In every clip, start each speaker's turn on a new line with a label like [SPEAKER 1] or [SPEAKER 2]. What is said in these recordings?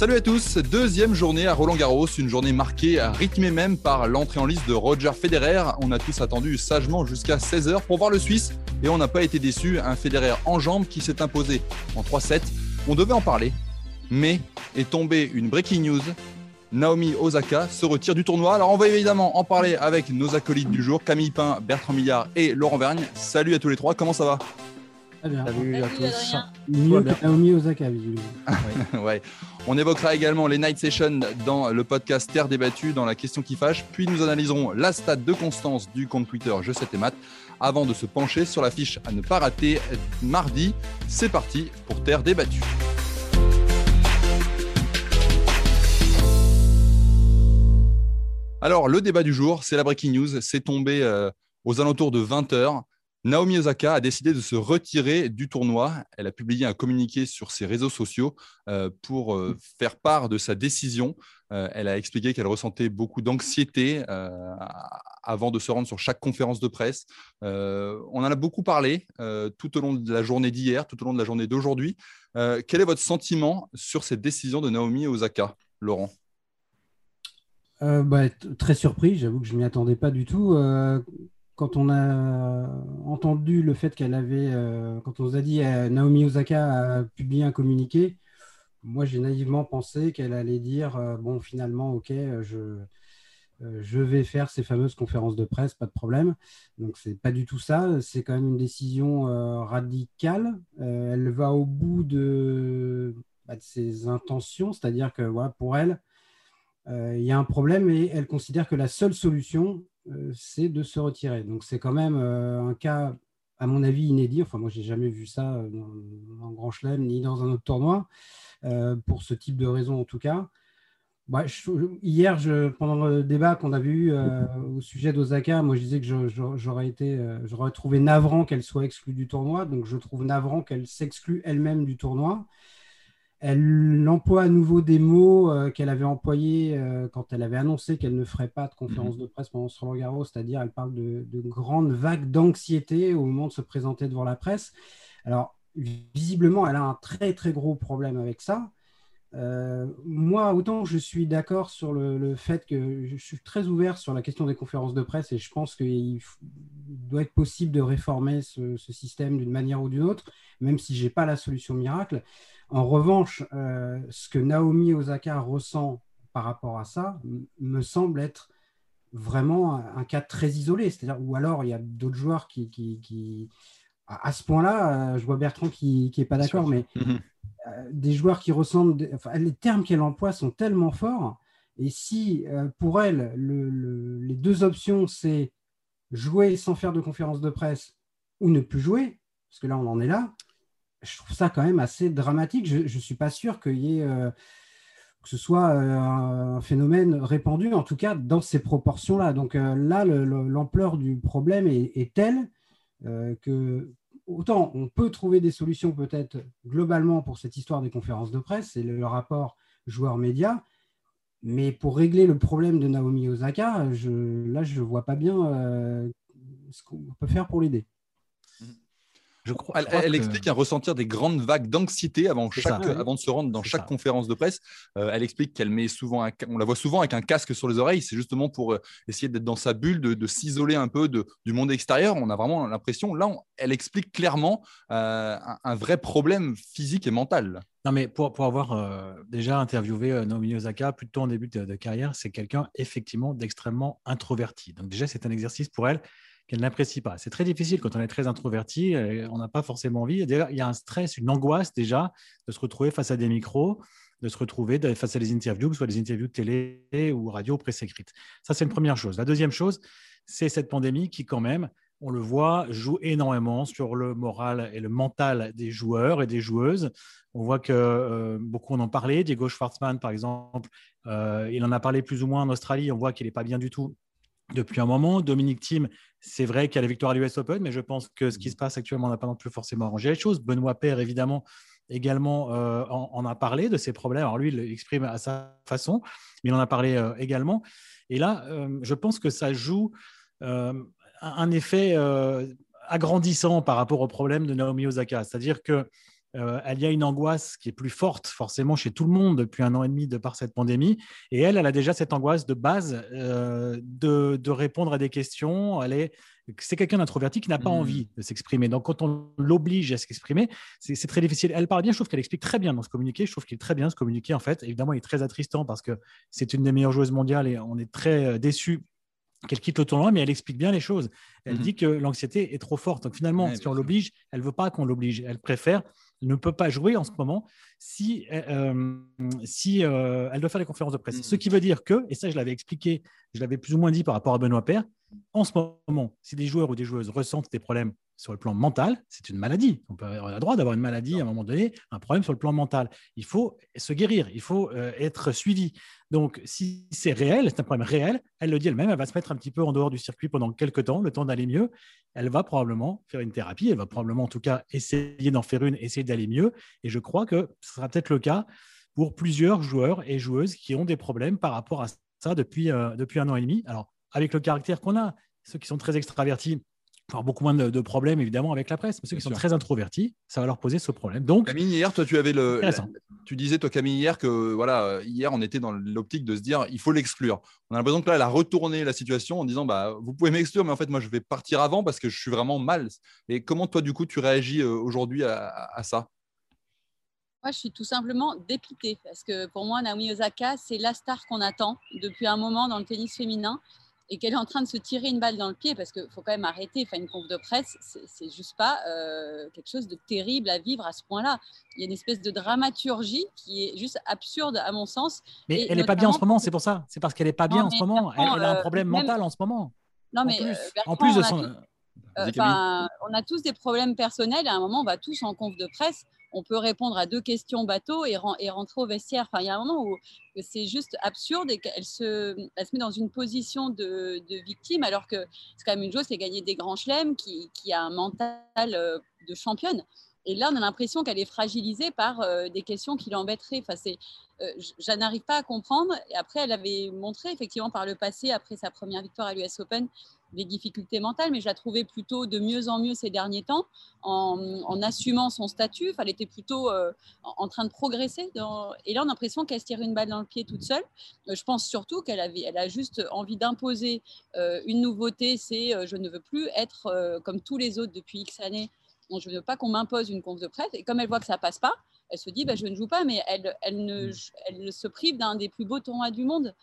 [SPEAKER 1] Salut à tous, deuxième journée à Roland Garros, une journée marquée, rythmée même par l'entrée en liste de Roger Federer. On a tous attendu sagement jusqu'à 16h pour voir le Suisse et on n'a pas été déçus, un Federer en jambes qui s'est imposé en 3-7. On devait en parler, mais est tombée une breaking news. Naomi Osaka se retire du tournoi. Alors on va évidemment en parler avec nos acolytes du jour, Camille Pain, Bertrand Millard et Laurent Vergne. Salut à tous les trois, comment ça va?
[SPEAKER 2] Bien.
[SPEAKER 3] Salut à tous.
[SPEAKER 2] Mieux que Naomi Osaka, visiblement.
[SPEAKER 1] ouais. On évoquera également les night sessions dans le podcast Terre débattue dans la question qui fâche. Puis nous analyserons la stat de constance du compte Twitter Je sais tes maths avant de se pencher sur la fiche à ne pas rater mardi. C'est parti pour Terre débattue. Alors, le débat du jour, c'est la breaking news. C'est tombé euh, aux alentours de 20h. Naomi Osaka a décidé de se retirer du tournoi. Elle a publié un communiqué sur ses réseaux sociaux euh, pour euh, faire part de sa décision. Euh, elle a expliqué qu'elle ressentait beaucoup d'anxiété avant de se rendre sur chaque conférence de presse. On en a beaucoup parlé tout au long de la journée d'hier, tout au long de la journée d'aujourd'hui. Quel est votre sentiment sur cette décision de Naomi Osaka, Laurent?
[SPEAKER 2] Euh, bah, très surpris, j'avoue que je ne m'y attendais pas du tout. Euh, quand on a entendu le fait qu'elle avait, euh, quand on nous a dit Naomi Osaka a publié un communiqué, moi j'ai naïvement pensé qu'elle allait dire euh, bon, finalement, ok, euh, je, je vais faire ces fameuses conférences de presse, pas de problème. Donc, c'est pas du tout ça. C'est quand même une décision radicale. Elle va au bout de, bah, ses intentions, c'est-à-dire que voilà, pour elle, il y a un problème et elle considère que la seule solution, c'est de se retirer. Donc, c'est quand même euh, un cas, à mon avis, inédit. Enfin, moi, j'ai jamais vu ça euh, dans, dans Grand Chelem ni dans un autre tournoi, euh, pour ce type de raison en tout cas. Bah, hier, pendant le débat qu'on avait eu euh, au sujet d'Osaka, moi je disais que j'aurais été, euh, j'aurais trouvé navrant qu'elle soit exclue du tournoi. Donc je trouve navrant qu'elle s'exclue elle-même du tournoi. Elle emploie à nouveau des mots euh, qu'elle avait employés euh, quand elle avait annoncé qu'elle ne ferait pas de conférence de presse pendant ce Roland Garros, c'est-à-dire elle parle de, de grandes vagues d'anxiété au moment de se présenter devant la presse. Alors visiblement, elle a un très très gros problème avec ça. Euh, moi, autant je suis d'accord sur le, le fait que je suis très ouvert sur la question des conférences de presse et je pense qu'il doit être possible de réformer ce, ce système d'une manière ou d'une autre, même si je n'ai pas la solution miracle. En revanche, euh, ce que Naomi Osaka ressent par rapport à ça me semble être vraiment un, cas très isolé. C'est-à-dire, ou alors il y a d'autres joueurs qui, qui, qui- à, ce point-là, euh, je vois Bertrand qui n'est pas d'accord, mais euh, des joueurs qui enfin, les termes qu'elle emploie sont tellement forts. Et si euh, pour elle, le- le- les deux options, c'est jouer sans faire de conférence de presse ou ne plus jouer, parce que là, on en est là, je trouve ça quand même assez dramatique. Je ne suis pas sûr euh, que ce soit euh, un phénomène répandu, en tout cas dans ces proportions-là. Donc euh, là, le- le- l'ampleur du problème est, telle que autant on peut trouver des solutions peut-être globalement pour cette histoire des conférences de presse, c'est le, rapport joueur-média, mais pour régler le problème de Naomi Osaka, je, là, je ne vois pas bien ce qu'on peut faire pour l'aider.
[SPEAKER 3] Je crois,
[SPEAKER 1] Elle,
[SPEAKER 3] je crois
[SPEAKER 1] elle
[SPEAKER 3] que-
[SPEAKER 1] explique un ressentir des grandes vagues d'anxiété avant, chaque,
[SPEAKER 3] ça.
[SPEAKER 1] avant de se rendre dans chaque
[SPEAKER 3] ça.
[SPEAKER 1] conférence de presse. Euh, elle explique qu'elle met souvent, un on la voit souvent avec un casque sur les oreilles. C'est justement pour euh, essayer d'être dans sa bulle, de, de s'isoler un peu de- du monde extérieur. On a vraiment l'impression, là, on- elle explique clairement euh, un, un vrai problème physique et mental.
[SPEAKER 3] Non, mais pour, pour avoir euh, déjà interviewé Naomi Osaka plus tôt en début de, de carrière, c'est quelqu'un effectivement d'extrêmement introverti. Donc déjà, c'est un exercice pour elle qu'elle n'apprécie pas. C'est très difficile quand on est très introverti, euh, on n'a pas forcément envie. Déjà, il y a un stress, une angoisse déjà de se retrouver face à des micros, de se retrouver face à des interviews, que ce soit des interviews de télé ou radio presse écrite. Ça, c'est une première chose. La deuxième chose, c'est cette pandémie qui, quand même, on le voit, joue énormément sur le moral et le mental des joueurs et des joueuses. On voit que euh, beaucoup en ont parlé. Diego Schwartzmann, par exemple, euh, il en a parlé plus ou moins en Australie. On voit qu'il n'est pas bien du tout depuis un moment. Dominique Thiem, c'est vrai qu'il y a la victoire à l'US Open, mais je pense que ce qui se passe actuellement n'a pas non plus forcément arrangé les choses. Benoît Père, évidemment, également euh, en, a parlé de ses problèmes. Alors lui, il l'exprime à sa façon, mais il en a parlé également. Et là, je pense que ça joue un effet euh, agrandissant par rapport au problème de Naomi Osaka. C'est-à-dire que euh, elle y a une angoisse qui est plus forte forcément chez tout le monde depuis un an et demi de par cette pandémie. Et elle, elle a déjà cette angoisse de base euh, de, répondre à des questions. Elle est, c'est quelqu'un d'introverti qui n'a pas mmh. envie de s'exprimer. Donc quand on l'oblige à s'exprimer, c'est, très difficile. Elle parle bien, je trouve qu'elle explique très bien dans ce communiqué. Je trouve qu'il est très bien ce communiqué en fait. Évidemment, il est très attristant parce que c'est une des meilleures joueuses mondiales et on est très déçus qu'elle quitte le tournoi, mais elle explique bien les choses. Elle mhm. dit que l'anxiété est trop forte. Donc finalement, si on l'oblige, elle veut pas qu'on l'oblige. Elle préfère, ne peut pas jouer en ce moment si, euh, si euh, elle doit faire des conférences de presse. Mhm. Ce qui veut dire que, et ça je l'avais expliqué, je l'avais plus ou moins dit par rapport à Benoît Père, en ce moment, si des joueurs ou des joueuses ressentent des problèmes sur le plan mental, c'est une maladie. On, peut, a le droit d'avoir une maladie à un moment donné, un problème sur le plan mental. Il faut se guérir, il faut euh, être suivi. Donc, si c'est réel, c'est un problème réel, elle le dit elle-même, elle va se mettre un petit peu en dehors du circuit pendant quelques temps, le temps d'aller mieux. Elle va probablement faire une thérapie, elle va probablement en tout cas essayer d'en faire une, essayer d'aller mieux. Et je crois que ce sera peut-être le cas pour plusieurs joueurs et joueuses qui ont des problèmes par rapport à ça depuis, euh, depuis un an et demi. Alors, avec le caractère qu'on a, ceux qui sont très extravertis, avoir beaucoup moins de, problèmes évidemment avec la presse. Mais ceux qui sont très introvertis, ça va leur poser ce problème. Donc,
[SPEAKER 1] Camille, hier, toi, tu avais le. tu disais, toi, Camille, hier, que voilà, hier, on était dans l'optique de se dire, il faut l'exclure. On a l'impression que là, elle a retourné la situation en disant, bah, vous pouvez m'exclure, mais en fait, moi, je vais partir avant parce que je suis vraiment mal. Et comment, toi, du coup, tu réagis euh, aujourd'hui à, ça?
[SPEAKER 4] Moi, je suis tout simplement dépitée parce que pour moi, Naomi Osaka, c'est la star qu'on attend depuis un moment dans le tennis féminin et qu'elle est en train de se tirer une balle dans le pied, parce qu'il faut quand même arrêter, enfin, une conf de presse, c'est juste pas euh, quelque chose de terrible à vivre à ce point-là. Il y a une espèce de dramaturgie qui est juste absurde à mon sens.
[SPEAKER 3] Mais elle n'est pas bien en ce moment, c'est pour ça. C'est parce qu'elle n'est pas bien en ce moment. Elle, a un euh, problème mental en ce moment.
[SPEAKER 4] Non, mais en plus, euh, de son. on a tous des problèmes personnels. À un moment, on va tous en conf de presse on peut répondre à deux questions bateau et, rentrer au vestiaire. Enfin, il y a un moment où c'est juste absurde et qu'elle se, se met dans une position de, victime alors que c'est quand même une chose, c'est gagner des grands chelems, qui, qui, a un mental euh, de championne. Et là, on a l'impression qu'elle est fragilisée par euh, des questions qui l'embêteraient. Enfin, euh, je n'arrive pas à comprendre. Et après, elle avait montré effectivement par le passé, après sa première victoire à l'US Open, des difficultés mentales, mais je la trouvais plutôt de mieux en mieux ces derniers temps, en, assumant son statut. elle était plutôt euh, en, train de progresser. Et là, on a l'impression qu'elle se tire une balle dans le pied toute seule. Euh, je pense surtout qu'elle avait, elle a juste envie d'imposer euh, une nouveauté, c'est je ne veux plus être comme tous les autres depuis X années. je ne veux pas qu'on m'impose une conf de presse. Et comme elle voit que ça passe pas, elle se dit bah, je ne joue pas, mais elle, elle, ne, mmh. elle se prive d'un des plus beaux tournois du monde.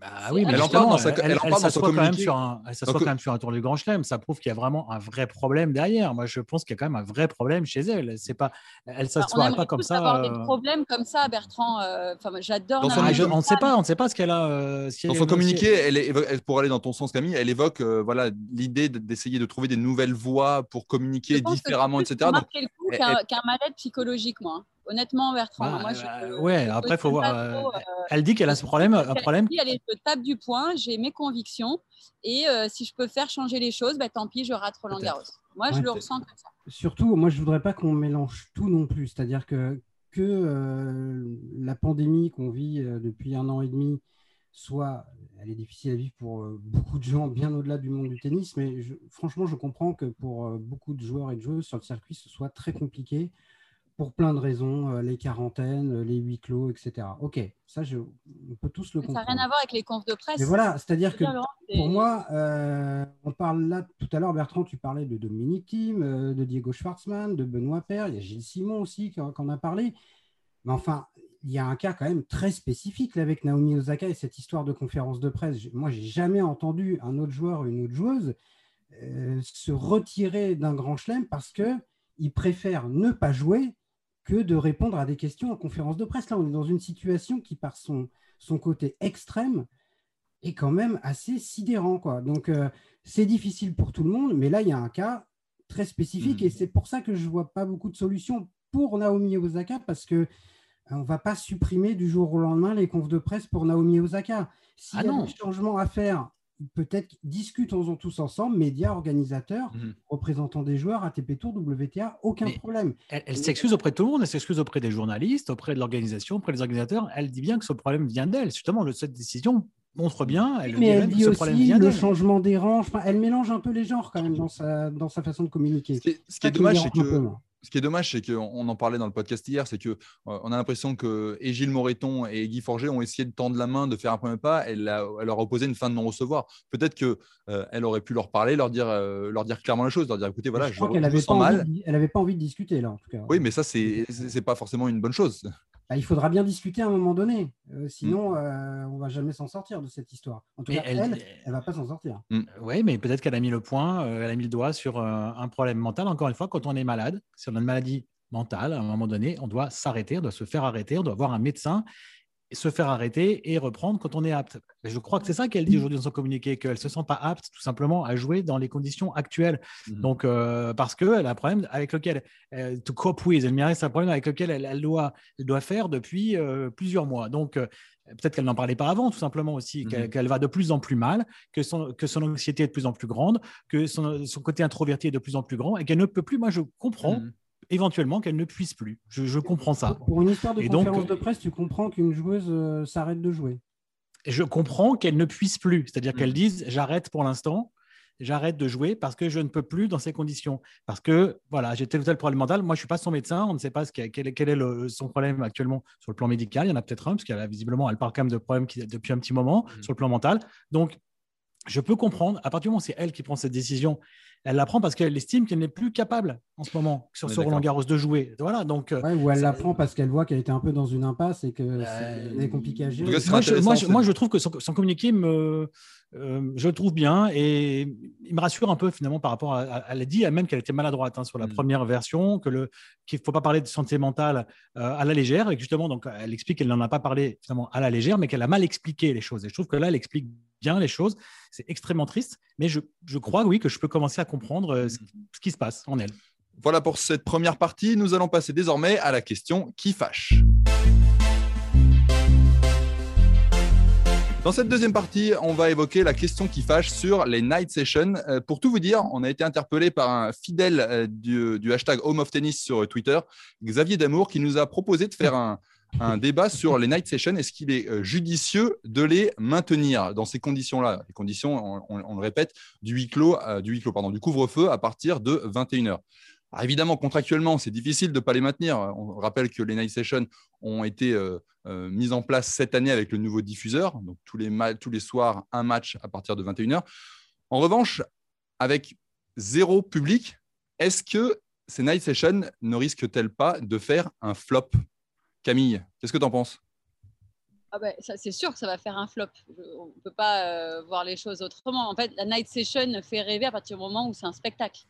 [SPEAKER 3] Bah oui, mais elle en parle dans sa, elle, elle, quand même sur un, elle s'assoit quand même sur un tour du Grand Chelem. Ça prouve qu'il y a vraiment un vrai problème derrière. Moi, je pense qu'il y a quand même un vrai problème chez elle. C'est pas, elle s'assoit pas comme ça.
[SPEAKER 4] Avoir des euh, problèmes comme ça, Bertrand. Euh, enfin, j'adore.
[SPEAKER 3] on ne sait pas, on ne sait pas ce qu'elle a. Euh,
[SPEAKER 1] dans son communiqué, elle, elle, pour aller dans ton sens, Camille, elle évoque voilà l'idée d'essayer de trouver des nouvelles voies pour communiquer différemment, etc.
[SPEAKER 4] Donc, qu'un mal-être psychologique, moi honnêtement, Bertrand. Bah, moi,
[SPEAKER 3] je, ouais, après, il faut voir. Euh, euh, elle dit qu'elle a ce problème. Un problème.
[SPEAKER 4] Elle, elle je tape du point, j'ai mes convictions. Et euh, si je peux faire changer les choses, bah, tant pis, je rate Roland Garros. Moi, je le ressens comme ça.
[SPEAKER 2] Surtout, moi, je ne voudrais pas qu'on mélange tout non plus. C'est-à-dire que, que la pandémie qu'on vit depuis un an et demi soit, elle est difficile à vivre pour beaucoup de gens bien au-delà du monde du tennis, mais franchement, je comprends que pour beaucoup de joueurs et de joueuses sur le circuit, ce soit très compliqué pour plein de raisons, euh, les quarantaines, euh, les huis clos, etc. Ok, ça, je, on peut tous le comprendre.
[SPEAKER 4] Ça n'a rien à voir avec les confs de presse.
[SPEAKER 2] Mais voilà, c'est-à-dire que pour moi, euh, on parle là, tout à l'heure, Bertrand, tu parlais de Dominique Thiem, de Diego Schwartzmann, de Benoît Père, il y a Gilles Simon aussi qui en a parlé. Mais enfin, il y a un cas quand même très spécifique là, avec Naomi Osaka et cette histoire de conférence de presse. Moi, j'ai jamais entendu un autre joueur ou une autre joueuse se retirer d'un grand chelem parce qu'il préfère ne pas jouer que de répondre à des questions en conférence de presse. Là, on est dans une situation qui, par son, son côté extrême, est quand même assez sidérant. Quoi. Donc, c'est difficile pour tout le monde, mais là, il y a un cas très spécifique mmh. et c'est pour ça que je ne vois pas beaucoup de solutions pour Naomi Osaka parce que on ne va pas supprimer du jour au lendemain les confs de presse pour Naomi Osaka. S'il ah y a des changements à faire, peut-être discutons-en tous ensemble, médias, organisateurs, mhm. représentants des joueurs, ATP Tour, WTA, aucun problème.
[SPEAKER 3] Elle, s'excuse auprès de tout le monde, elle s'excuse auprès des journalistes, auprès de l'organisation, auprès des organisateurs. Elle dit bien que ce problème vient d'elle. Justement, cette décision montre bien.
[SPEAKER 2] Elle mais elle dit aussi le changement des rangs. elle mélange un peu les genres quand même dans sa, dans sa façon de communiquer.
[SPEAKER 1] Ce qui est, dommage, c'est que ce qui est dommage, c'est qu'on en parlait dans le podcast hier, c'est qu'on euh, on a l'impression que et Gilles Moreton et Guy Forger ont essayé de tendre la main, de faire un premier pas. Elle, elle leur a opposé une fin de non-recevoir. Peut-être qu'elle euh, aurait pu leur parler, leur dire, euh, leur dire clairement la chose, leur dire écoutez, voilà, je,
[SPEAKER 2] n'avait pas, Envie, elle avait pas envie de discuter, là, en tout cas.
[SPEAKER 1] Oui, mais ça, c'est n'est pas forcément une bonne chose.
[SPEAKER 2] Bah, il faudra bien discuter à un moment donné. Euh, sinon, mm. euh, on va jamais s'en sortir de cette histoire. En tout cas, elle, elle, va pas s'en sortir.
[SPEAKER 3] Mm. Oui, mais peut-être qu'elle a mis le point, euh, elle a mis le doigt sur un problème mental. Encore une fois, quand on est malade, si on a une maladie mentale, à un moment donné, on doit s'arrêter, on doit se faire arrêter, on doit voir un médecin se faire arrêter et reprendre quand on est apte. je crois que c'est ça qu'elle dit aujourd'hui dans son communiqué, qu'elle ne se sent pas apte tout simplement à jouer dans les conditions actuelles. Mhm. Donc, euh, parce qu'elle a un problème avec lequel, euh, to cope with, elle c'est un problème avec lequel elle, doit, elle doit faire depuis euh, plusieurs mois. Donc, peut-être qu'elle n'en parlait pas avant, tout simplement aussi, mhm. qu'elle va de plus en plus mal, que son, que son anxiété est de plus en plus grande, que son, son côté introverti est de plus en plus grand et qu'elle ne peut plus, moi je comprends, mhm éventuellement qu'elle ne puisse plus. Je, comprends ça.
[SPEAKER 2] Pour une histoire de conférence de presse, tu comprends qu'une joueuse euh, s'arrête de jouer.
[SPEAKER 3] Je comprends qu'elle ne puisse plus, c'est-à-dire qu'elle mm. dise j'arrête pour l'instant, j'arrête de jouer parce que je ne peux plus dans ces conditions. Parce que voilà, j'ai tel ou tel problème mental. Moi, je ne suis pas son médecin, on ne sait pas ce quel, quel, est son problème actuellement sur le plan médical. Il y en a peut-être un, parce qu'elle a visiblement, elle parle quand même de problèmes qui, depuis un petit moment mm. sur le plan mental. Donc, je peux comprendre, à partir du moment où c'est elle qui prend cette décision, elle la prend parce qu'elle estime qu'elle n'est plus capable en ce moment sur ce Roland Garros de jouer. Voilà, donc,
[SPEAKER 2] euh, ou elle la prend parce qu'elle voit qu'elle était un peu dans une impasse et que euh, c'est compliqué à gérer.
[SPEAKER 3] Moi je, moi, je, trouve que son, communiqué me, euh, je le trouve bien et il me rassure un peu finalement par rapport à. Elle a dit elle-même qu'elle était maladroite hein, sur la mm. première version, que le qu'il ne faut pas parler de santé mentale à la légère et justement donc elle explique qu'elle n'en a pas parlé finalement à la légère, mais qu'elle a mal expliqué les choses. Et je trouve que là elle explique bien les choses. C'est extrêmement triste, mais je, je, crois, oui, que je peux commencer à comprendre euh, ce, qui se passe en elle.
[SPEAKER 1] Voilà pour cette première partie. Nous allons passer désormais à la question qui fâche. Dans cette deuxième partie, on va évoquer la question qui fâche sur les night sessions. Euh, pour tout vous dire, on a été interpellé par un fidèle euh, du, du, hashtag Home of Tennis sur Twitter, Xavier Damour, qui nous a proposé de faire un, un débat sur les night sessions. Est-ce qu'il est euh, judicieux de les maintenir dans ces conditions-là? Les conditions, on, le répète, du huis clos, euh, du, huis clos pardon, du couvre-feu à partir de 21h. évidemment, contractuellement, c'est difficile de ne pas les maintenir. On rappelle que les night sessions ont été euh, mises en place cette année avec le nouveau diffuseur. Donc, tous les, tous les soirs, un match à partir de 21h. En revanche, avec zéro public, est-ce que ces night sessions ne risquent-elles pas de faire un flop? Camille, qu'est-ce que tu en penses?
[SPEAKER 4] Ah ben, c'est sûr que ça va faire un flop. on ne peut pas euh, voir les choses autrement. En fait, la night session fait rêver à partir du moment où c'est un spectacle.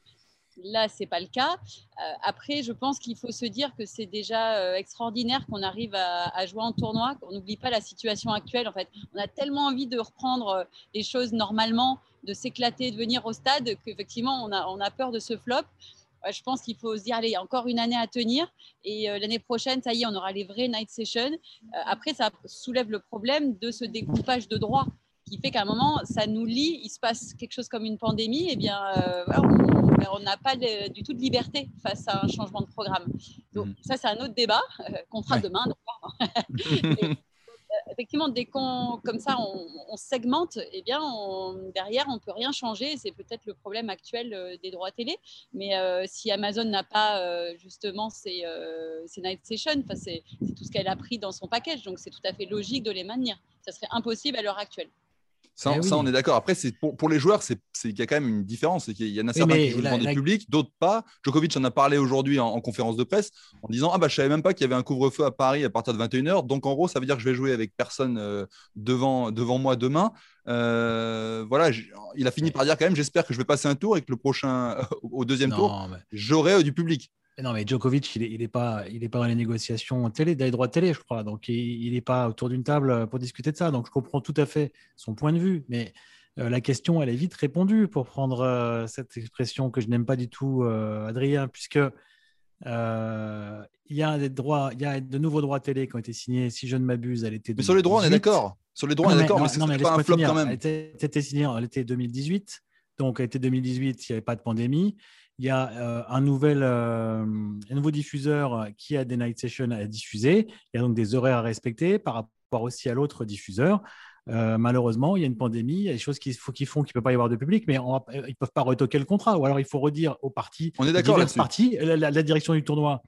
[SPEAKER 4] Là, ce n'est pas le cas. Euh, après, je pense qu'il faut se dire que c'est déjà euh, extraordinaire qu'on arrive à, jouer en tournoi, qu'on n'oublie pas la situation actuelle. En fait, on a tellement envie de reprendre les choses normalement, de s'éclater, de venir au stade, qu'effectivement, on a peur de ce flop je pense qu'il faut se dire, allez, encore une année à tenir. Et euh, l'année prochaine, ça y est, on aura les vraies night sessions. Euh, après, ça soulève le problème de ce découpage de droits qui fait qu'à un moment, ça nous lie, il se passe quelque chose comme une pandémie, et eh bien, euh, on n'a pas du tout de liberté face à un changement de programme. Donc, mmh. ça, c'est un autre débat qu'on fera demain. effectivement, dès qu'on, comme ça, on, segmente, eh bien, derrière, on peut rien changer. C'est peut-être le problème actuel euh, des droits télé. Mais euh, si Amazon n'a pas euh, justement ces, night sessions, c'est tout ce qu'elle a pris dans son package. Donc, c'est tout à fait logique de les maintenir. Ça serait impossible à l'heure actuelle.
[SPEAKER 1] Ça, eh on est d'accord. Après, pour, pour, les joueurs, c'est qu'il y a quand même une différence. Il y en a certains qui jouent devant des publics, d'autres pas. Djokovic en a parlé aujourd'hui en, conférence de presse en disant Ah, bah, je savais même pas qu'il y avait un couvre-feu à Paris à partir de 21h. Donc, en gros, ça veut dire que je vais jouer avec personne euh, devant, devant moi demain. Euh, voilà, il a fini par dire quand même J'espère que je vais passer un tour et que le prochain, au deuxième tour, j'aurai euh, du public.
[SPEAKER 3] Non, mais Djokovic, il n'est est pas, il est pas dans les négociations télé, des droits télé, je crois. Donc, il n'est pas autour d'une table pour discuter de ça. Donc, je comprends tout à fait son point de vue. Mais euh, la question, elle est vite répondue pour prendre euh, cette expression que je n'aime pas du tout, euh, Adrien, puisque il y a des droits, il y a de nouveaux droits télé qui ont été signés, si je ne m'abuse, à l'été.
[SPEAKER 1] Mais sur les droits, on est d'accord. Sur les droits, on est d'accord, mais, c'est pas un flop quand même.
[SPEAKER 3] Elle était signée à l'été 2018. Donc, à l'été 2018, il n'y avait pas de pandémie. Il y a euh, un, nouvel, euh, un nouveau diffuseur qui a des night sessions à diffuser. Il y a donc des horaires à respecter par rapport aussi à l'autre diffuseur. Euh, malheureusement, il y a une pandémie, il y a des choses qu'il faut qu'ils font qu'il ne peut pas y avoir de public, mais ils ne peuvent pas retoquer le contrat. Ou alors il faut redire aux parties,
[SPEAKER 1] on est d'accord
[SPEAKER 3] parties, la, direction du tournoi,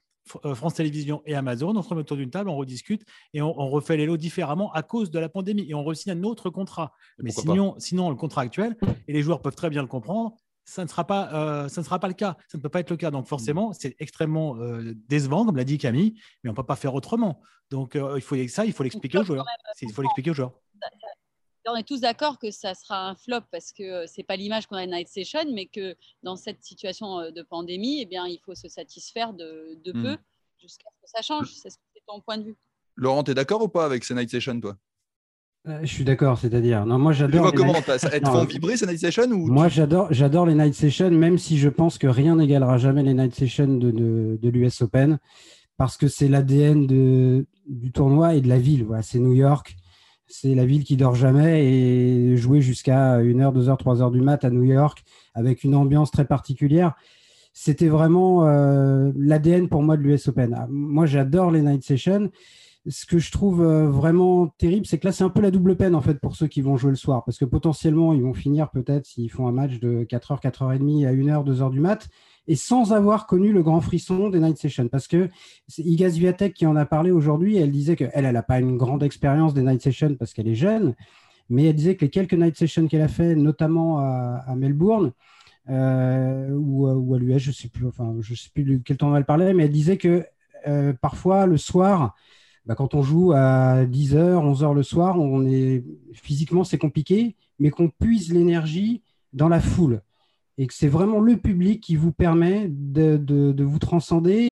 [SPEAKER 3] France Télévisions et Amazon, on se remet autour d'une table, on rediscute et on, refait les lots différemment à cause de la pandémie et on re-signe un autre contrat. Mais sinon, sinon, le contrat actuel, et les joueurs peuvent très bien le comprendre, ça ne, sera pas, euh, ça ne sera pas le cas. Ça ne peut pas être le cas. Donc, forcément, c'est extrêmement euh, décevant, comme l'a dit Camille, mais on ne peut pas faire autrement. Donc, euh, il faut ça, il faut l'expliquer aux joueurs. Il faut l'expliquer aux joueurs.
[SPEAKER 4] On est tous d'accord que ça sera un flop parce que ce n'est pas l'image qu'on a de Night Session, mais que dans cette situation de pandémie, eh bien, il faut se satisfaire de, de hmm. peu jusqu'à ce que ça change. C'est ton point de vue.
[SPEAKER 1] Laurent, tu es d'accord ou pas avec ces Night Session, toi?
[SPEAKER 2] Euh, je suis d'accord, c'est-à-dire. Non, moi j'adore.
[SPEAKER 1] comment night... Elles te font vibrer ces night sessions ou
[SPEAKER 2] Moi j'adore, j'adore les night sessions, même si je pense que rien n'égalera jamais les night sessions de, de, de l'US Open, parce que c'est l'ADN du tournoi et de la ville. Voilà, c'est New York, c'est la ville qui dort jamais et jouer jusqu'à 1h, 2h, 3h du mat à New York avec une ambiance très particulière. C'était vraiment euh, l'ADN pour moi de l'US Open. Ah, moi j'adore les night sessions ce que je trouve euh, vraiment terrible, c'est que là, c'est un peu la double peine en fait pour ceux qui vont jouer le soir, parce que potentiellement, ils vont finir peut-être s'ils font un match de 4h, 4h30 à 1h, 2h du mat, et sans avoir connu le grand frisson des night sessions. Parce que Igaz Viatek qui en a parlé aujourd'hui, elle disait qu'elle, elle n'a pas une grande expérience des night sessions parce qu'elle est jeune, mais elle disait que les quelques night sessions qu'elle a fait, notamment à, Melbourne, euh, ou, à l'US, je sais plus, enfin, je sais plus quel temps elle parlait, mais elle disait que euh, parfois le soir, bah, quand on joue à 10h, 11h le soir, on est physiquement c'est compliqué, mais qu'on puise l'énergie dans la foule et que c'est vraiment le public qui vous permet de, de, vous transcender.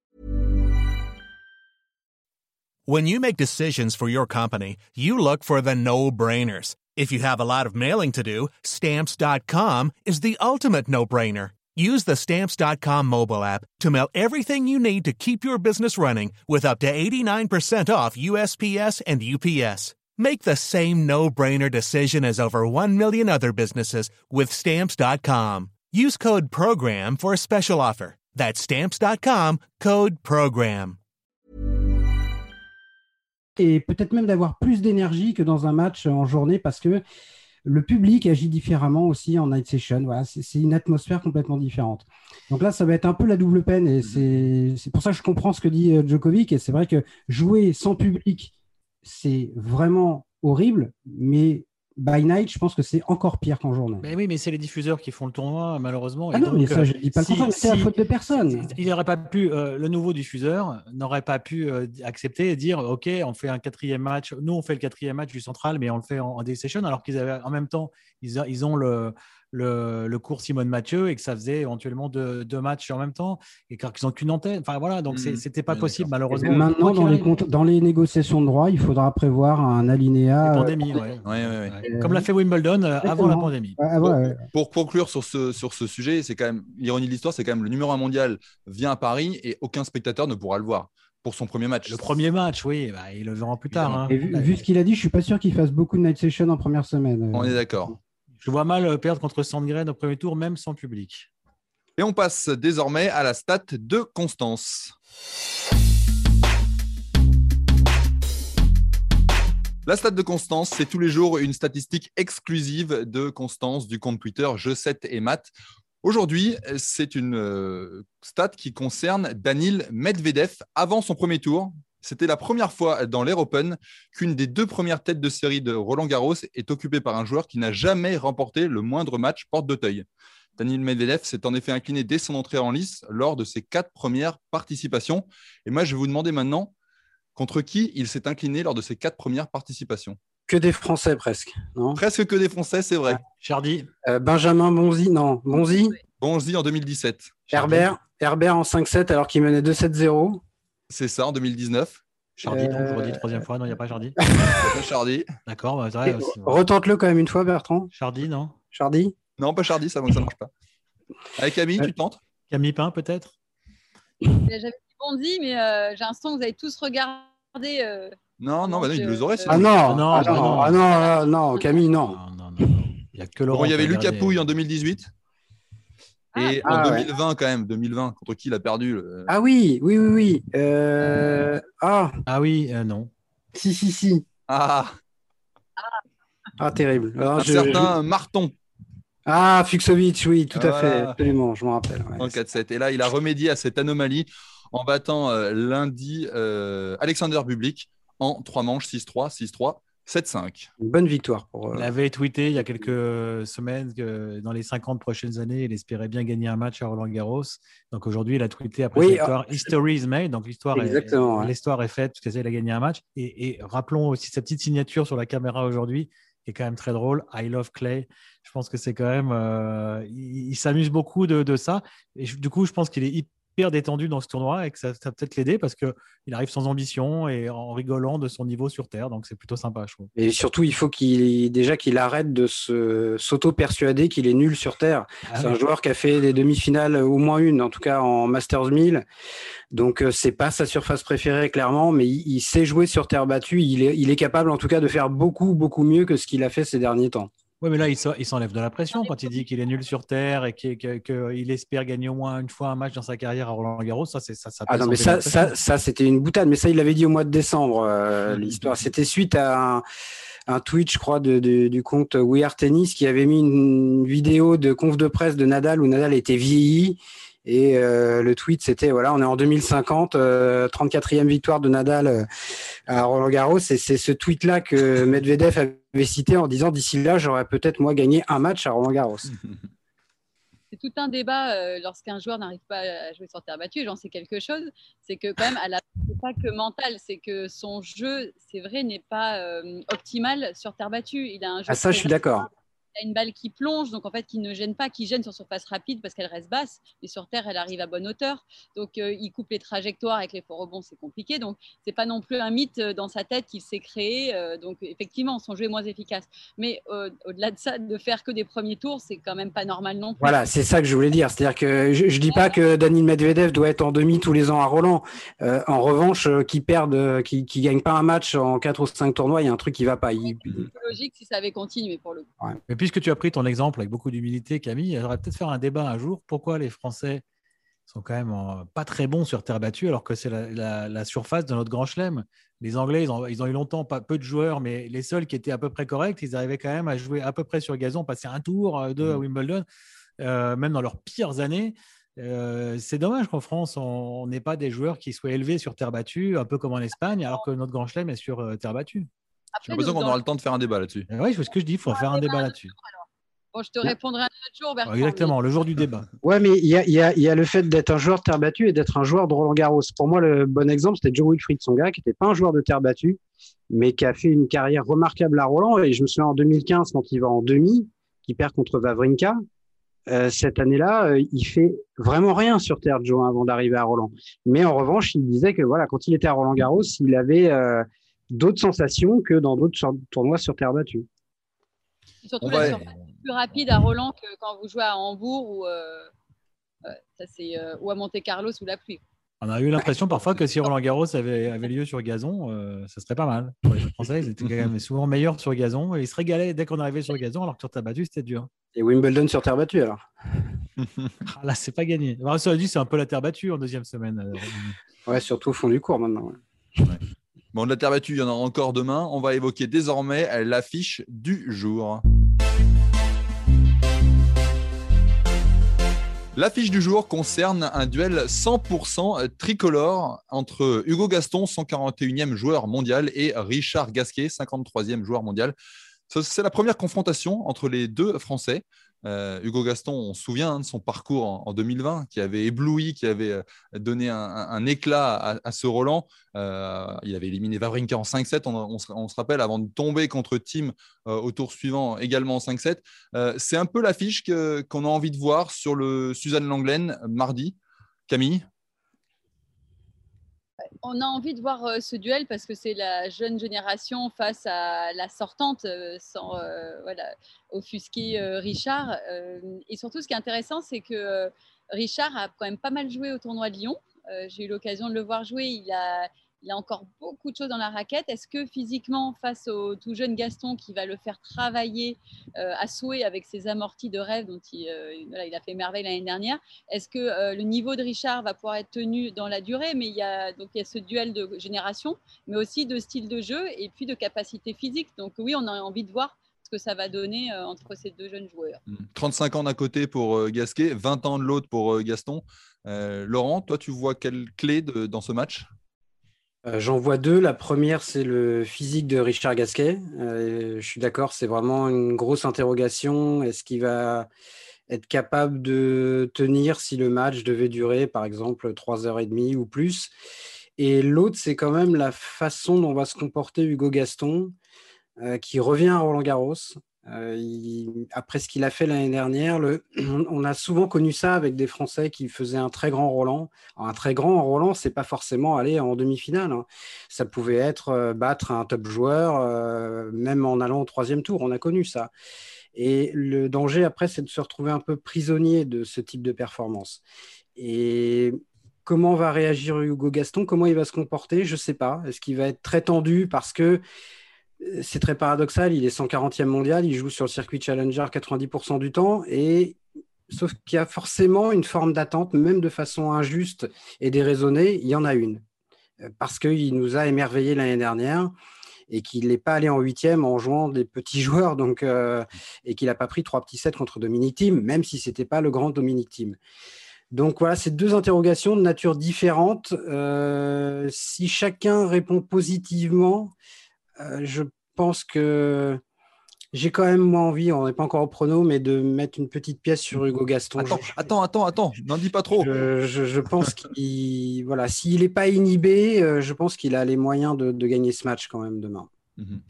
[SPEAKER 5] When you make decisions for your company, you look for the no-brainers. If you have a lot of mailing to do, stamps.com is the ultimate no-brainer. Use the Stamps.com mobile app to mail everything you need to keep your business running with up to 89% off USPS and UPS. Make the same no brainer decision as over 1 million other businesses with Stamps.com. Use code PROGRAM for a special offer. That's Stamps.com code PROGRAM.
[SPEAKER 2] Et peut-être même d'avoir plus d'énergie que dans un match en journée parce que Le public agit différemment aussi en night session. Voilà, c'est une atmosphère complètement différente. Donc là, ça va être un peu la double peine et c'est pour ça que je comprends ce que dit euh, Djokovic. Et c'est vrai que jouer sans public, c'est vraiment horrible, mais by night, je pense que c'est encore pire qu'en journée.
[SPEAKER 3] Mais oui, mais c'est les diffuseurs qui font le tournoi, malheureusement.
[SPEAKER 2] Ah non, mais ça, je dis pas le c'est la faute de personne.
[SPEAKER 3] Il n'aurait pas pu, euh, le nouveau diffuseur n'aurait pas pu euh, accepter et dire, OK, on fait un quatrième match. Nous, on fait le quatrième match du central, mais on le fait en, en day session, alors qu'ils avaient en même temps, ils, ils ont le, le, cours Simone Mathieu et que ça faisait éventuellement deux, matchs en même temps et qu'ils n'ont qu'une antenne. Enfin voilà, donc ce mmh. c'était pas possible malheureusement.
[SPEAKER 2] maintenant, dans les, dans les négociations de droit, il faudra prévoir un alinéa.
[SPEAKER 3] Euh, pandémie, euh, Comme l'a fait Wimbledon euh, avant la pandémie.
[SPEAKER 1] pour, conclure sur ce, sur ce sujet, c'est quand même l'ironie de l'histoire, c'est quand même le numéro un mondial vient à Paris et aucun spectateur ne pourra le voir pour son premier match.
[SPEAKER 3] Le premier match, oui, bah, il le verra plus tard. Hein.
[SPEAKER 2] vu, vu, ce qu'il a dit, je suis pas sûr qu'il fasse beaucoup de night session en première semaine.
[SPEAKER 1] On est d'accord.
[SPEAKER 3] Je vois mal euh, perdre contre Sandgren au premier tour, même sans public.
[SPEAKER 1] Et on passe désormais à la stat de Constance. La stat de Constance, c'est tous les jours une statistique exclusive de Constance du compte Twitter Je 7 et Math. Aujourd'hui, c'est une euh, stat qui concerne Danil Medvedev avant son premier tour. C'était la première fois dans l'Air Open qu'une des deux premières têtes de série de Roland Garros est occupée par un joueur qui n'a jamais remporté le moindre match porte d'Auteuil. Daniel Medvedev s'est en effet incliné dès son entrée en lice lors de ses quatre premières participations. Et moi, je vais vous demander maintenant contre qui il s'est incliné lors de ses quatre premières participations?
[SPEAKER 2] Que des Français presque, non?
[SPEAKER 1] Presque que des Français, c'est vrai.
[SPEAKER 3] Chardy
[SPEAKER 2] euh, Benjamin Bonzi, non. Bonzi
[SPEAKER 1] Bon, on se dit en 2017.
[SPEAKER 2] Herbert, Herbert en 5-7 alors qu'il menait 2-7-0.
[SPEAKER 1] C'est ça, en 2019.
[SPEAKER 3] Chardy, donc je redis troisième fois. Non, il n'y a pas Chardy.
[SPEAKER 1] pas Chardy.
[SPEAKER 3] D'accord. Bah,
[SPEAKER 2] Retente-le quand même une fois, Bertrand.
[SPEAKER 3] Chardy, non?
[SPEAKER 2] Chardy?
[SPEAKER 1] Non, pas Chardy, ça ne marche pas. Avec Camille, tu tentes?
[SPEAKER 3] Camille Pain, peut-être?
[SPEAKER 4] J'avais dit Bondy, mais euh, j'ai l'impression que vous avez tous regardé. Euh,
[SPEAKER 1] non, non, bah non, il nous aurait.
[SPEAKER 2] Ah non, ah non, ah non, ah non, ah non, Camille, non.
[SPEAKER 3] non, non, non. Il y a que Laurent.
[SPEAKER 1] Bon, il y avait Lucas Pouille en 2018. Et en 2020, quand même, 2020, contre qui il a perdu le...
[SPEAKER 2] Ah oui, oui, oui, oui. Euh... Ah.
[SPEAKER 3] ah oui, euh, non.
[SPEAKER 2] Si, si, si.
[SPEAKER 1] Ah.
[SPEAKER 2] Ah, terrible.
[SPEAKER 1] Alors, Un je, certain je... Marton.
[SPEAKER 2] Ah, Fuxovic, oui, tout à fait, absolument, je m'en rappelle. Ouais.
[SPEAKER 1] En 4-7. Et là, il a remédié à cette anomalie en battant euh, lundi euh, Alexander Bublik en 3 manches, 6-3, 6-3. 7-5.
[SPEAKER 2] Une bonne victoire. Pour,
[SPEAKER 3] euh... Il avait tweeté il y a quelques semaines que dans les 50 prochaines années, il espérait bien gagner un match à Roland Garros. Donc aujourd'hui, il a tweeté après oui, l'histoire euh... History is made. Donc l'histoire est,
[SPEAKER 2] ouais.
[SPEAKER 3] est faite parce qu'il a gagné un match. Et, et, rappelons aussi sa petite signature sur la caméra aujourd'hui qui est quand même très drôle. I love Clay. Je pense que c'est quand même. Euh, il, il s'amuse beaucoup de, de, ça. Et du coup, je pense qu'il est hyper détendu dans ce tournoi et que ça, ça peut-être l'aider parce qu'il arrive sans ambition et en rigolant de son niveau sur Terre. Donc c'est plutôt sympa, je trouve.
[SPEAKER 2] Et surtout, il faut qu'il déjà qu'il arrête de se, s'auto-persuader qu'il est nul sur Terre. Ah c'est oui. un joueur qui a fait des demi-finales, au moins une, en tout cas en Masters 1000. Donc euh, c'est pas sa surface préférée, clairement, mais il, il sait jouer sur terre battue. Il est, il est capable, en tout cas, de faire beaucoup, beaucoup mieux que ce qu'il a fait ces derniers temps.
[SPEAKER 3] Oui, mais là, il s'enlève de la pression quand il dit qu'il est nul sur terre et qu'il espère gagner au moins une fois un match dans sa carrière à Roland Garros. Ça, ça, ça
[SPEAKER 2] ah non, mais ça, ça, ça c'était une boutade. Mais ça, il l'avait dit au mois de décembre, euh, l'histoire. C'était suite à un, un, tweet, je crois, de, de, du compte We Are Tennis qui avait mis une vidéo de conf de presse de Nadal où Nadal était vieilli. Et euh, le tweet, c'était voilà, on est en 2050, euh, 34e victoire de Nadal euh, à Roland Garros. Et c'est ce tweet-là que Medvedev avait cité en disant d'ici là, j'aurais peut-être moi gagné un match à Roland Garros.
[SPEAKER 4] C'est tout un débat euh, lorsqu'un joueur n'arrive pas à jouer sur terre battue. J'en sais quelque chose. C'est que quand même, à la c'est pas que mental, c'est que son jeu, c'est vrai, n'est pas euh, optimal sur terre battue. Il a un jeu
[SPEAKER 2] ah ça, je suis d'accord
[SPEAKER 4] a une balle qui plonge, donc en fait qui ne gêne pas, qui gêne sur surface rapide parce qu'elle reste basse, et sur terre elle arrive à bonne hauteur. Donc euh, il coupe les trajectoires avec les faux rebonds, c'est compliqué. Donc c'est pas non plus un mythe dans sa tête qu'il s'est créé. Euh, donc effectivement, son jeu est moins efficace. Mais euh, au-delà de ça, de faire que des premiers tours, c'est quand même pas normal non plus.
[SPEAKER 2] Voilà, c'est ça que je voulais dire. C'est-à-dire que je, je dis pas que Daniel Medvedev doit être en demi tous les ans à Roland. en revanche, qui perd, qui, qui gagne pas un match en 4 ou 5 tournois, il y a un truc qui va pas. Il...
[SPEAKER 4] C'est logique si ça avait continué pour le coup.
[SPEAKER 3] Ouais. Et puisque tu as pris ton exemple avec beaucoup d'humilité, Camille, j'aurais peut-être faire un débat un jour. Pourquoi les Français sont quand même en, pas très bons sur terre battue alors que c'est la, la, la, surface de notre grand chelem? Les Anglais, ils ont, ils ont, eu longtemps pas, peu de joueurs, mais les seuls qui étaient à peu près corrects, ils arrivaient quand même à jouer à peu près sur gazon, passer un tour, euh, deux à Wimbledon, euh, même dans leurs pires années. Euh, c'est dommage qu'en France, on n'ait pas des joueurs qui soient élevés sur terre battue, un peu comme en Espagne, alors que notre grand chelem est sur euh, terre battue.
[SPEAKER 1] J'ai l'impression qu'on aura le temps de faire un débat là-dessus.
[SPEAKER 3] Oui, c'est ce que je dis, il faut faire un débat là-dessus.
[SPEAKER 4] Bon, je te répondrai un autre jour, Bertrand.
[SPEAKER 3] Exactement, le jour du débat.
[SPEAKER 2] Ouais, mais il y a, y, a, y a, le fait d'être un joueur de terre battue et d'être un joueur de Roland Garros. Pour moi, le bon exemple, c'était Joe Wilfried Songa, qui n'était pas un joueur de terre battue, mais qui a fait une carrière remarquable à Roland. Et je me souviens en 2015, quand il va en demi, qui perd contre Vavrinka, euh, cette année-là, euh, il fait vraiment rien sur terre, Joe, hein, avant d'arriver à Roland. Mais en revanche, il disait que voilà, quand il était à Roland Garros, il avait euh, d'autres sensations que dans d'autres tournois sur terre battue.
[SPEAKER 4] Surtout la surface plus rapide à Roland que quand vous jouez à Hambourg ou, euh, ça, euh, ou à Monte Carlo sous la pluie.
[SPEAKER 3] On a eu l'impression parfois que si Roland Garros avait, avait lieu sur gazon, euh, ça serait pas mal. Pour les Français, ils étaient quand même souvent meilleurs sur gazon et ils se régalaient dès qu'on arrivait sur gazon, alors que sur terre battue, c'était dur.
[SPEAKER 2] Et Wimbledon sur terre battue alors
[SPEAKER 3] ah, Là, c'est pas gagné. Alors, ça dit, c'est un peu la terre battue en deuxième semaine.
[SPEAKER 2] Ouais, surtout au fond du cours maintenant. Ouais.
[SPEAKER 1] Ouais. Bon, de la terre battue, il y en aura encore demain. On va évoquer désormais l'affiche du jour. L'affiche du jour concerne un duel 100% tricolore entre Hugo Gaston, 141e joueur mondial, et Richard Gasquet, 53e joueur mondial. C'est la première confrontation entre les deux Français. Euh, Hugo Gaston, on se souvient hein, de son parcours en, 2020, qui avait ébloui, qui avait euh, donné un, éclat à, ce Roland. Euh, il avait éliminé Wawrinka en 5-7, on, se rappelle, avant de tomber contre Tim au tour suivant, également en 5-7. C'est un peu l'affiche qu'on a envie de voir sur le Suzanne Langlaine mardi. Camille?
[SPEAKER 4] On a envie de voir euh, ce duel parce que c'est la jeune génération face à la sortante, euh, sans euh, voilà, offusquer Richard. et surtout, ce qui est intéressant, c'est que Richard a quand même pas mal joué au tournoi de Lyon. J'ai eu l'occasion de le voir jouer. Il a, il a encore beaucoup de choses dans la raquette. Est-ce que physiquement, face au tout jeune Gaston qui va le faire travailler euh, à souhait avec ses amortis de rêve dont il, euh, a fait merveille l'année dernière, est-ce que euh, le niveau de Richard va pouvoir être tenu dans la durée? Mais il y a, donc, il y a ce duel de génération, mais aussi de style de jeu et puis de capacité physique. Donc oui, on a envie de voir ce que ça va donner entre ces deux jeunes joueurs.
[SPEAKER 1] 35 ans d'un côté pour Gasquet, 20 ans de l'autre pour Gaston. Laurent, toi, tu vois quelle clé dans ce match?
[SPEAKER 2] Euh, j'en vois deux. La première, c'est le physique de Richard Gasquet. Euh, je suis d'accord, c'est vraiment une grosse interrogation. Est-ce qu'il va être capable de tenir si le match devait durer, par exemple, 3h30 ou plus? Et l'autre, c'est quand même la façon dont va se comporter Hugo Gaston, euh, qui revient à Roland Garros. Euh, après ce qu'il a fait l'année dernière, on a souvent connu ça avec des Français qui faisaient un très grand Roland. un très grand Roland, c'est pas forcément aller en demi-finale. Hein. Ça pouvait être euh, battre un top joueur, euh, même en allant au troisième tour. On a connu ça. Et le danger après, c'est de se retrouver un peu prisonnier de ce type de performance. Et comment va réagir Hugo Gaston? Comment il va se comporter? Je sais pas. Est-ce qu'il va être très tendu parce que c'est très paradoxal, il est 140e mondial, il joue sur le circuit Challenger 90% du temps, et sauf qu'il y a forcément une forme d'attente, même de façon injuste et déraisonnée, il y en a une. Euh, parce qu'il nous a émerveillé l'année dernière et qu'il n'est pas allé en huitième en jouant des petits joueurs, donc, euh, et qu'il n'a pas pris trois petits sets contre Dominic Thiem, même si ce n'était pas le grand Dominic Thiem. Donc voilà, c'est deux interrogations de nature différente. Euh, si chacun répond positivement, je pense que j'ai quand même moins envie, on n'est pas encore au prono, mais de mettre une petite pièce sur Hugo Gaston.
[SPEAKER 1] Attends, attends, attends, attends, n'en dis pas trop.
[SPEAKER 2] Je, pense qu'il, voilà, s'il n'est pas inhibé, euh, je pense qu'il a les moyens de, gagner ce match quand même demain.
[SPEAKER 1] Mhm.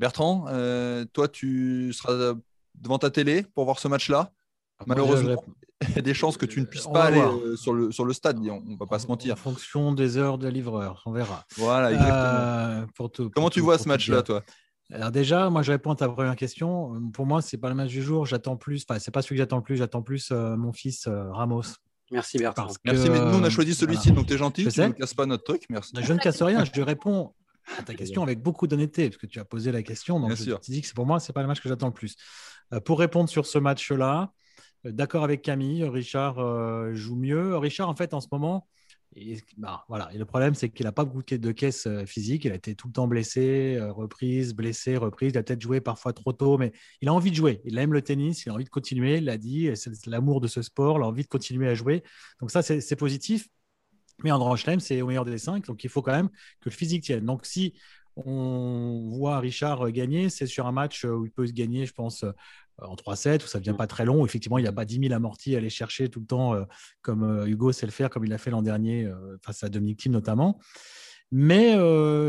[SPEAKER 1] Bertrand, euh, toi, tu seras devant ta télé pour voir ce match-là. Malheureusement, y a des chances que tu ne puisses pas aller euh, sur, le, sur le stade, on ne va pas se mentir.
[SPEAKER 3] En fonction des heures de livreur, on verra.
[SPEAKER 1] Voilà, exactement. Euh, Comment tu vois ce match-là, toi?
[SPEAKER 3] Alors déjà, moi je réponds à ta première question. Pour moi, c'est pas le match du jour. J'attends plus. Enfin, c'est pas celui que j'attends plus. J'attends plus euh, mon fils Ramos.
[SPEAKER 2] Merci Bertrand.
[SPEAKER 1] Merci. Mais nous, on a choisi celui-ci, donc tu es gentil. Je tu ne casses pas notre truc. Merci.
[SPEAKER 3] Je ne casse rien. Je réponds à ta question avec beaucoup d'honnêteté, parce que tu as posé la question. Donc, Bien je sûr. te dis que pour moi, c'est pas le match que j'attends le plus. pour répondre sur ce match-là, euh, d'accord avec Camille, Richard euh, joue mieux. Richard, en fait, en ce moment, bah, voilà. Et le problème, c'est qu'il n'a pas beaucoup de caisse euh, physique. Il a été tout le temps blessé, reprise, blessé, reprise. Il a peut-être joué parfois trop tôt, mais il a envie de jouer. Il aime le tennis, il a envie de continuer. Il l'a dit, c'est l'amour de ce sport, il a envie de continuer à jouer. Donc ça, c'est positif. Mais en Grand c'est au meilleur des cinq. Donc il faut quand même que le physique tienne. Donc si on voit Richard gagner, c'est sur un match où il peut se gagner, je pense, en 3-7, où ça ne devient mm. pas très long. Effectivement, il n'y a pas 10 000 amortis à aller chercher tout le temps, euh, comme euh, Hugo sait le faire, comme il l'a fait l'an dernier euh, face à Dominique Thiem notamment. Mais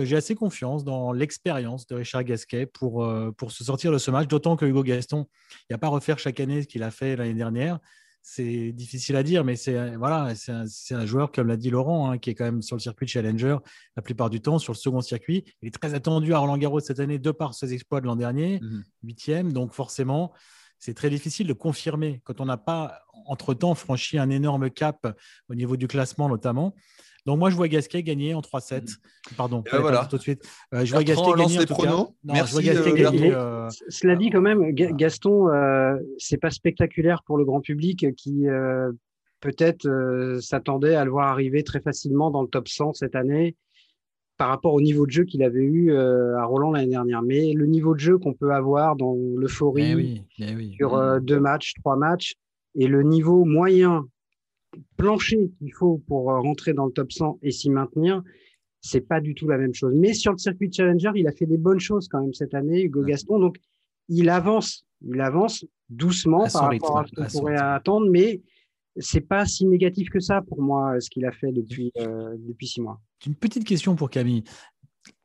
[SPEAKER 3] j'ai assez confiance dans l'expérience de Richard Gasquet pour, pour se sortir de ce match, d'autant que Hugo Gaston, il n'y a pas à refaire chaque année ce qu'il a fait l'année dernière c'est difficile à dire, mais c'est voilà, c'est un, joueur, comme l'a dit Laurent, hein, qui est quand même sur le circuit Challenger la plupart du temps, sur le second circuit. Il est très attendu à Roland Garros cette année, de par ses exploits de l'an dernier, mhm. huitième. Donc forcément, c'est très difficile de confirmer quand on n'a pas, entre-temps, franchi un énorme cap au niveau du classement notamment. Donc moi, je vois Gasquet gagner en 3-7. Mm. Pardon,
[SPEAKER 1] ben voilà.
[SPEAKER 3] tout de suite. Euh, je vois Gasquet gagner en tout cas. Non,
[SPEAKER 1] Merci,
[SPEAKER 3] je vois Gasquet
[SPEAKER 2] gagner, euh, Cela dit quand même, Gaston, euh, c'est pas spectaculaire pour le grand public qui euh, peut-être s'attendait à le voir arriver très facilement dans le top 100 cette année par rapport au niveau de jeu qu'il avait eu à Roland l'année dernière. Mais le niveau de jeu qu'on peut avoir dans l'euphorie sur mm. deux matchs, trois matchs, et le niveau moyen plancher qu'il faut pour euh, rentrer dans le top 100 et s'y maintenir, c'est pas du tout la même chose. Mais sur le circuit Challenger, il a fait des bonnes choses quand même cette année, Hugo Gaston. Donc, il avance Il avance doucement par rapport à ce qu'on pourrait attendre, mais c'est pas si négatif que ça pour moi ce qu'il a fait depuis, depuis six mois.
[SPEAKER 3] Une petite question pour Camille.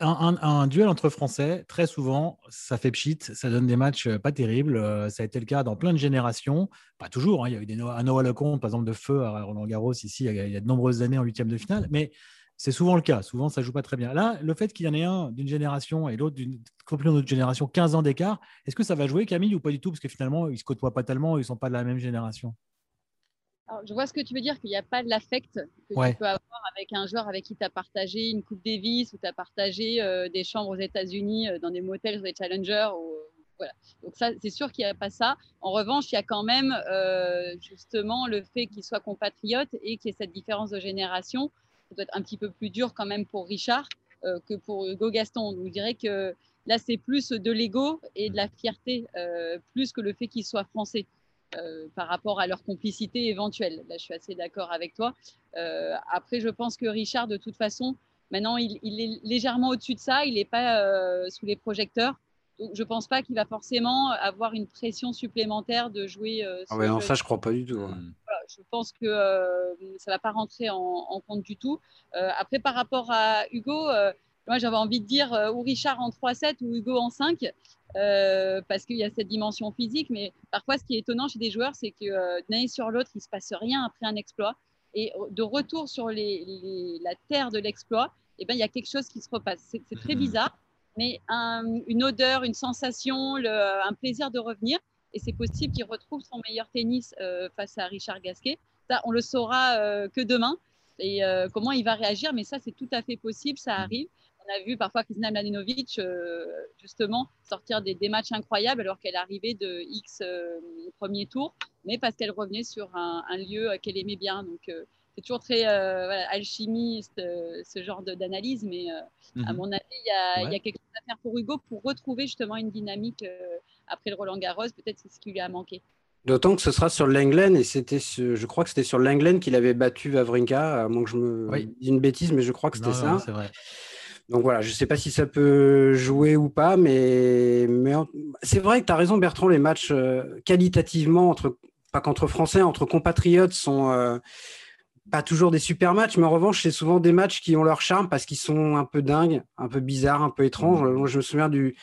[SPEAKER 3] Un, duel entre Français, très souvent, ça fait pchit, ça donne des matchs pas terribles. Ça a été le cas dans plein de générations. Pas toujours, hein. il y a eu des, un Noah Lecomte, par exemple, de feu à Roland Garros, ici, il y a, de nombreuses années en huitième de finale. Mais c'est souvent le cas. Souvent, ça joue pas très bien. Là, le fait qu'il y en ait un d'une génération et l'autre d'une complètement autre génération, 15 ans d'écart, est-ce que ça va jouer, Camille, ou pas du tout? Parce que finalement, ils se côtoient pas tellement, ils sont pas de la même génération.
[SPEAKER 4] Je vois ce que tu veux dire, qu'il n'y a pas de l'affect que tu peux avoir avec un joueur avec qui tu as partagé une Coupe Davis ou tu as partagé euh, des chambres aux États-Unis euh, dans des motels ou des challengers. Ou, voilà. Donc, ça, c'est sûr qu'il n'y a pas ça. En revanche, il y a quand même euh, justement le fait qu'il soit compatriote et qu'il y ait cette différence de génération ça doit être un petit peu plus dur quand même pour Richard que pour Hugo Gaston. Donc, je dirais que là, c'est plus de l'ego et de la fierté, plus que le fait qu'il soit français. Euh, par rapport à leur complicité éventuelle. Là, je suis assez d'accord avec toi. après, je pense que Richard, de toute façon, maintenant, il, est légèrement au-dessus de ça. Il n'est pas sous les projecteurs. Donc, je ne pense pas qu'il va forcément avoir une pression supplémentaire de jouer.
[SPEAKER 2] ah ouais, non, ça, je ne crois pas du tout. Hein
[SPEAKER 4] je pense que euh, ça ne va pas rentrer en, compte du tout. Euh, après, par rapport à Hugo, euh, moi j'avais envie de dire ou Richard en 3-7 ou Hugo en 5. parce qu'il y a cette dimension physique, mais parfois ce qui est étonnant chez des joueurs, c'est que d'une année sur l'autre, il ne se passe rien après un exploit. Et de retour sur la terre de l'exploit, eh ben, il y a quelque chose qui se repasse. C'est très bizarre, mais une odeur, une sensation, un plaisir de revenir et c'est possible qu'il retrouve son meilleur tennis euh, face à Richard Gasquet. Ça, on le saura euh, que demain et euh, comment il va réagir, mais ça, c'est tout à fait possible, ça arrive. On a vu parfois Kristina Mladenovic justement sortir des, matchs incroyables alors qu'elle arrivait de X premier tour, mais parce qu'elle revenait sur un, lieu qu'elle aimait bien. Donc, c'est toujours très alchimiste ce genre d'analyse, mais à mhm. mon avis, il y, a quelque chose à faire pour Hugo pour retrouver justement une dynamique après le Roland Garros, peut-être c'est ce qui lui a manqué.
[SPEAKER 2] D'autant que ce sera sur l'Englen, et c'était, je crois que c'était sur l'Englen qu'il avait battu Vavrinka, à moins que je me dise une bêtise, mais je crois que c'était ça.
[SPEAKER 3] c'est vrai.
[SPEAKER 2] Donc voilà, je ne sais pas si ça peut jouer ou pas, mais, mais c'est vrai que tu as raison, Bertrand, les matchs euh, qualitativement, entre, pas qu'entre Français, entre compatriotes, sont euh, pas toujours des super matchs, mais en revanche, c'est souvent des matchs qui ont leur charme parce qu'ils sont un peu dingues, un peu bizarres, un peu étranges. Mmh. Moi, je me souviens du,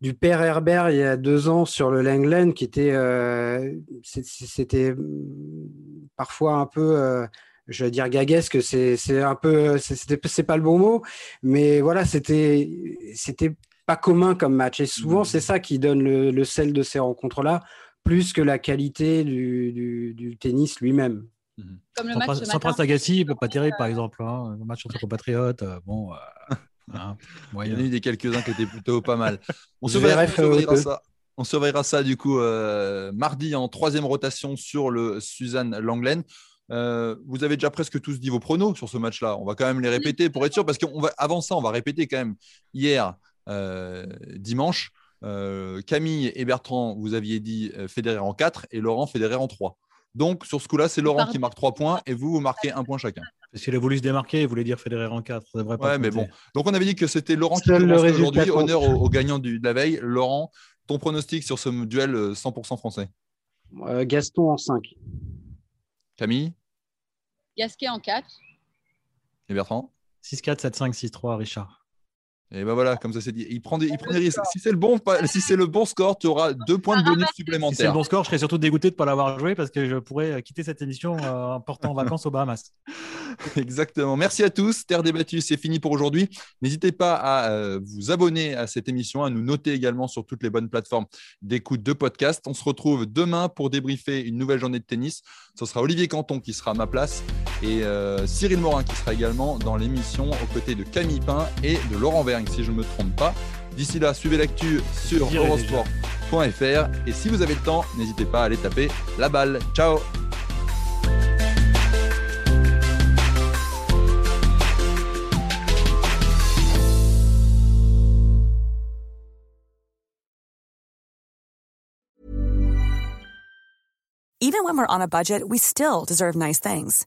[SPEAKER 2] du père Herbert il y a deux ans sur le Langlen qui était euh, c'était parfois un peu je vais dire gaguesque c'est c'est un peu c'était c'est pas le bon mot mais voilà c'était c'était pas commun comme match et souvent c'est ça qui donne le, sel de ces rencontres là plus que la qualité du, du, tennis lui-même
[SPEAKER 3] comme le match sans, Prince Agassi, pas terrible par exemple. Hein, le match entre compatriotes, euh, bon,
[SPEAKER 1] ah, il y en a eu des quelques-uns qui étaient plutôt pas mal. On, surveillera, ça. On surveillera ça du coup euh, mardi en troisième rotation sur le Suzanne Langlen. Euh, vous avez déjà presque tous dit vos pronos sur ce match-là. On va quand même les répéter pour être sûr, parce qu'avant ça, on va répéter quand même. Hier, euh, dimanche, Camille et Bertrand, vous aviez dit Fédérer en 4 et Laurent Fédérer en 3. Donc, sur ce coup-là, c'est Laurent qui marque 3 points et vous, vous marquez un point chacun.
[SPEAKER 3] Parce qu'il a voulu se démarquer, il voulait dire Federer en 4. Ça devrait pas
[SPEAKER 1] ouais, mais bon. Donc, on avait dit que c'était Laurent qui commençait aujourd'hui. Honneur au, gagnant de la veille. Laurent, ton pronostic sur ce duel 100% euh, français?
[SPEAKER 2] Euh, Gaston en 5.
[SPEAKER 1] Camille?
[SPEAKER 4] Gasquet en 4.
[SPEAKER 1] Et Bertrand?
[SPEAKER 3] 6-4, 7-5, 6-3, Richard.
[SPEAKER 1] Et ben voilà, comme ça c'est dit. Il prend des, il prend des risques. Si c'est le bon, si c'est le bon score, tu auras deux points de bonus supplémentaires. Si
[SPEAKER 3] c'est le bon score, je serais surtout dégoûté de ne pas l'avoir joué parce que je pourrais quitter cette émission euh, en portant en vacances aux Bahamas.
[SPEAKER 1] Exactement. Merci à tous. Terre débattue, c'est fini pour aujourd'hui. N'hésitez pas à euh, vous abonner à cette émission, à nous noter également sur toutes les bonnes plateformes d'écoute de podcast. On se retrouve demain pour débriefer une nouvelle journée de tennis. Ce sera Olivier Canton qui sera à ma place et euh, Cyril Morin qui sera également dans l'émission aux côtés de Camille Pain et de Laurent Vert si je ne me trompe pas. D'ici là, suivez l'actu sur eurosport.fr et si vous avez le temps, n'hésitez pas à aller taper la balle. Ciao
[SPEAKER 6] Even when we're on a budget, we still deserve nice things.